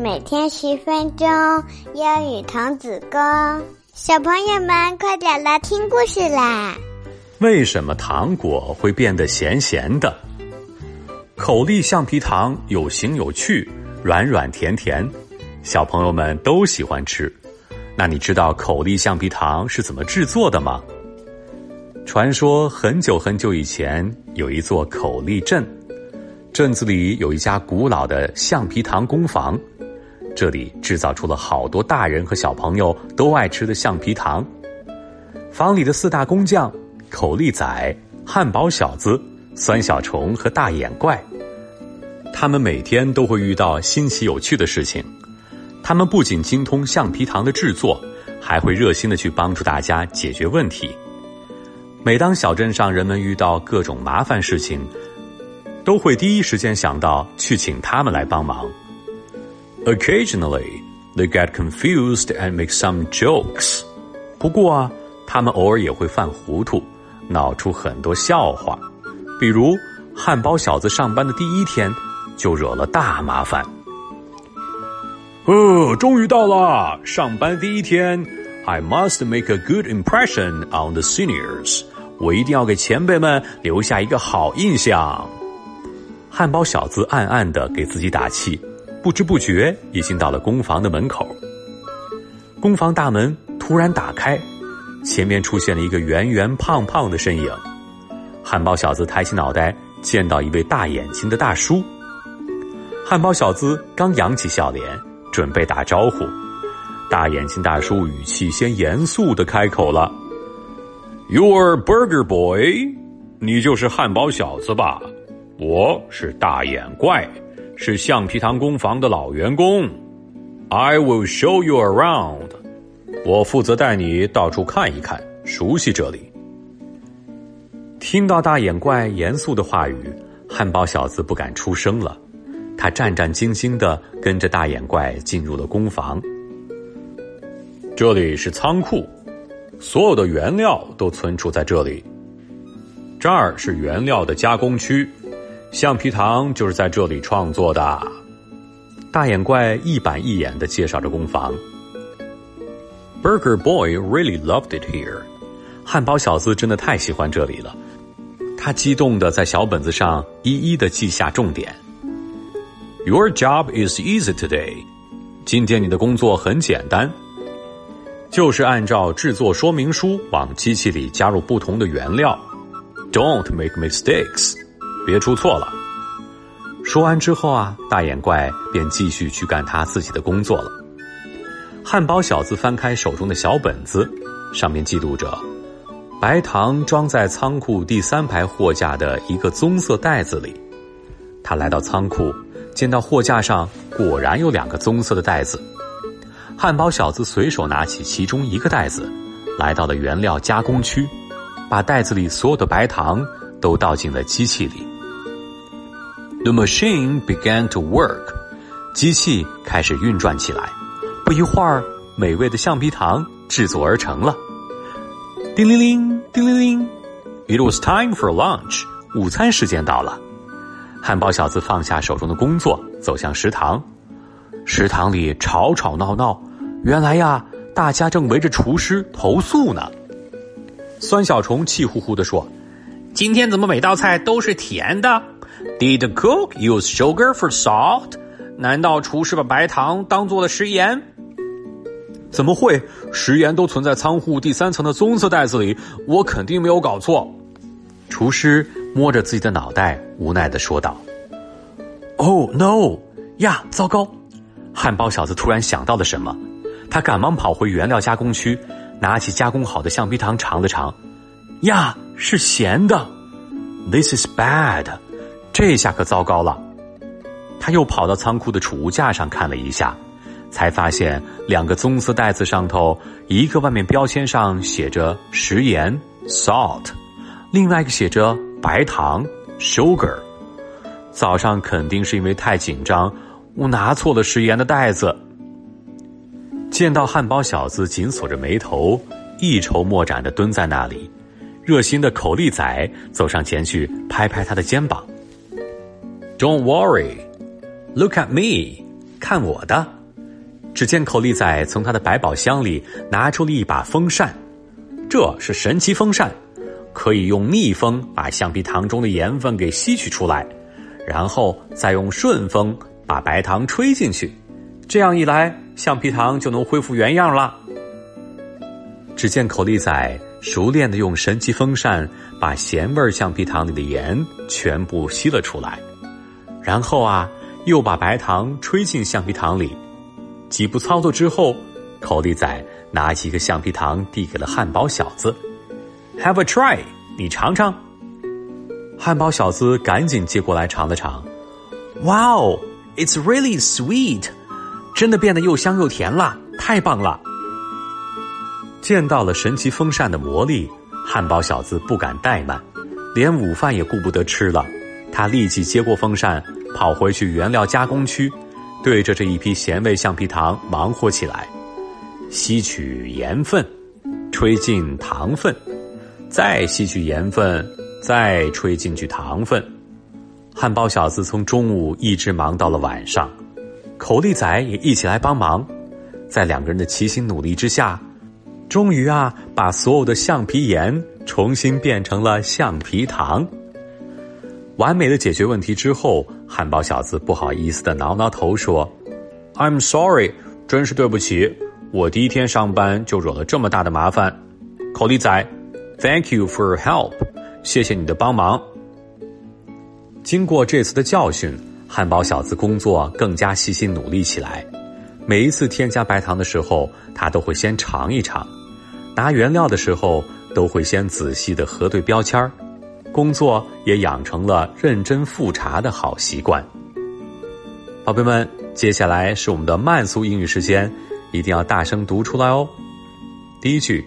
每天十分钟，英语童子功。小朋友们，快点来听故事啦！为什么糖果会变得咸咸的？口粒橡皮糖有形有趣，软软甜甜，小朋友们都喜欢吃。那你知道口粒橡皮糖是怎么制作的吗？传说很久很久以前，有一座口力镇，镇子里有一家古老的橡皮糖工坊，这里制造出了好多大人和小朋友都爱吃的橡皮糖。房里的四大工匠——口粒仔、汉堡小子、酸小虫和大眼怪，他们每天都会遇到新奇有趣的事情。他们不仅精通橡皮糖的制作，还会热心的去帮助大家解决问题。每当小镇上人们遇到各种麻烦事情，都会第一时间想到去请他们来帮忙。Occasionally, they get confused and make some jokes. 不过啊，他们偶尔也会犯糊涂，闹出很多笑话。比如，汉堡小子上班的第一天就惹了大麻烦。哦，终于到了上班第一天，I must make a good impression on the seniors. 我一定要给前辈们留下一个好印象。汉堡小子暗暗的给自己打气，不知不觉已经到了工房的门口。工房大门突然打开，前面出现了一个圆圆胖胖的身影。汉堡小子抬起脑袋，见到一位大眼睛的大叔。汉堡小子刚扬起笑脸，准备打招呼，大眼睛大叔语气先严肃的开口了。You're Burger Boy，你就是汉堡小子吧？我是大眼怪，是橡皮糖工坊的老员工。I will show you around，我负责带你到处看一看，熟悉这里。听到大眼怪严肃的话语，汉堡小子不敢出声了，他战战兢兢的跟着大眼怪进入了工房。这里是仓库。所有的原料都存储在这里。这儿是原料的加工区，橡皮糖就是在这里创作的。大眼怪一板一眼的介绍着工坊。Burger Boy really loved it here。汉堡小子真的太喜欢这里了，他激动的在小本子上一一的记下重点。Your job is easy today。今天你的工作很简单。就是按照制作说明书往机器里加入不同的原料，Don't make mistakes，别出错了。说完之后啊，大眼怪便继续去干他自己的工作了。汉堡小子翻开手中的小本子，上面记录着：白糖装在仓库第三排货架的一个棕色袋子里。他来到仓库，见到货架上果然有两个棕色的袋子。汉堡小子随手拿起其中一个袋子，来到了原料加工区，把袋子里所有的白糖都倒进了机器里。The machine began to work，机器开始运转起来。不一会儿，美味的橡皮糖制作而成了。叮铃铃，叮铃铃，It was time for lunch，午餐时间到了。汉堡小子放下手中的工作，走向食堂。食堂里吵吵闹闹。原来呀，大家正围着厨师投诉呢。酸小虫气呼呼地说：“今天怎么每道菜都是甜的？Did the cook use sugar for salt？难道厨师把白糖当做了食盐？怎么会？食盐都存在仓库第三层的棕色袋子里，我肯定没有搞错。”厨师摸着自己的脑袋，无奈的说道：“Oh no！呀，糟糕！”汉堡小子突然想到了什么。他赶忙跑回原料加工区，拿起加工好的橡皮糖尝了尝，呀，是咸的。This is bad，这下可糟糕了。他又跑到仓库的储物架上看了一下，才发现两个棕色袋子上头，一个外面标签上写着食盐 （salt），另外一个写着白糖 （sugar）。早上肯定是因为太紧张，我拿错了食盐的袋子。见到汉堡小子紧锁着眉头，一筹莫展的蹲在那里，热心的口力仔走上前去拍拍他的肩膀。Don't worry, look at me，看我的！只见口力仔从他的百宝箱里拿出了一把风扇，这是神奇风扇，可以用逆风把橡皮糖中的盐分给吸取出来，然后再用顺风把白糖吹进去，这样一来，橡皮糖就能恢复原样了。只见口力仔熟练的用神奇风扇把咸味橡皮糖里的盐全部吸了出来，然后啊，又把白糖吹进橡皮糖里。几步操作之后，口力仔拿起一个橡皮糖递给了汉堡小子，“Have a try，你尝尝。”汉堡小子赶紧接过来尝了尝，“Wow，it's really sweet，真的变得又香又甜了，太棒了！”见到了神奇风扇的魔力，汉堡小子不敢怠慢，连午饭也顾不得吃了，他立即接过风扇，跑回去原料加工区。对着这一批咸味橡皮糖忙活起来，吸取盐分，吹进糖分，再吸取盐分，再吹进去糖分。汉堡小子从中午一直忙到了晚上，口力仔也一起来帮忙。在两个人的齐心努力之下，终于啊，把所有的橡皮盐重新变成了橡皮糖。完美的解决问题之后，汉堡小子不好意思的挠挠头说：“I'm sorry，真是对不起，我第一天上班就惹了这么大的麻烦。”口力仔，Thank you for help，谢谢你的帮忙。经过这次的教训，汉堡小子工作更加细心努力起来。每一次添加白糖的时候，他都会先尝一尝；拿原料的时候，都会先仔细的核对标签儿。工作也养成了认真复查的好习惯。宝贝们，接下来是我们的慢速英语时间，一定要大声读出来哦。第一句：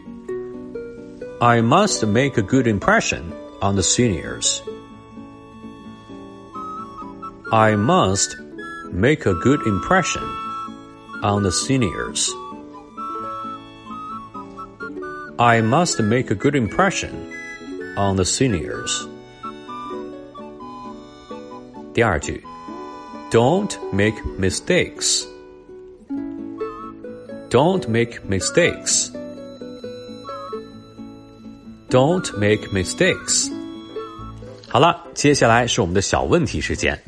I must make a good impression on the seniors. I must make a good impression on the seniors. I must make a good impression on the seniors. 第二句，Don't make mistakes. Don't make mistakes. Don't make mistakes. 好了，接下来是我们的小问题时间。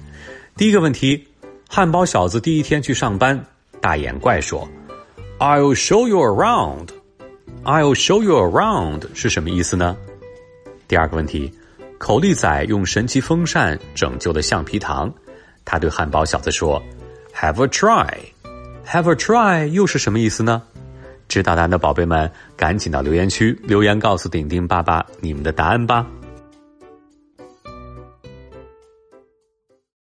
第一个问题，汉堡小子第一天去上班，大眼怪说：“I'll show you around.” I'll show you around 是什么意思呢？ 第二个问题，口力仔用神奇风扇拯救了橡皮糖，他对汉堡小子说：“Have a try。”Have a try 又是什么意思呢？知道答案的宝贝们，赶紧到留言区留言告诉顶顶爸爸你们的答案吧。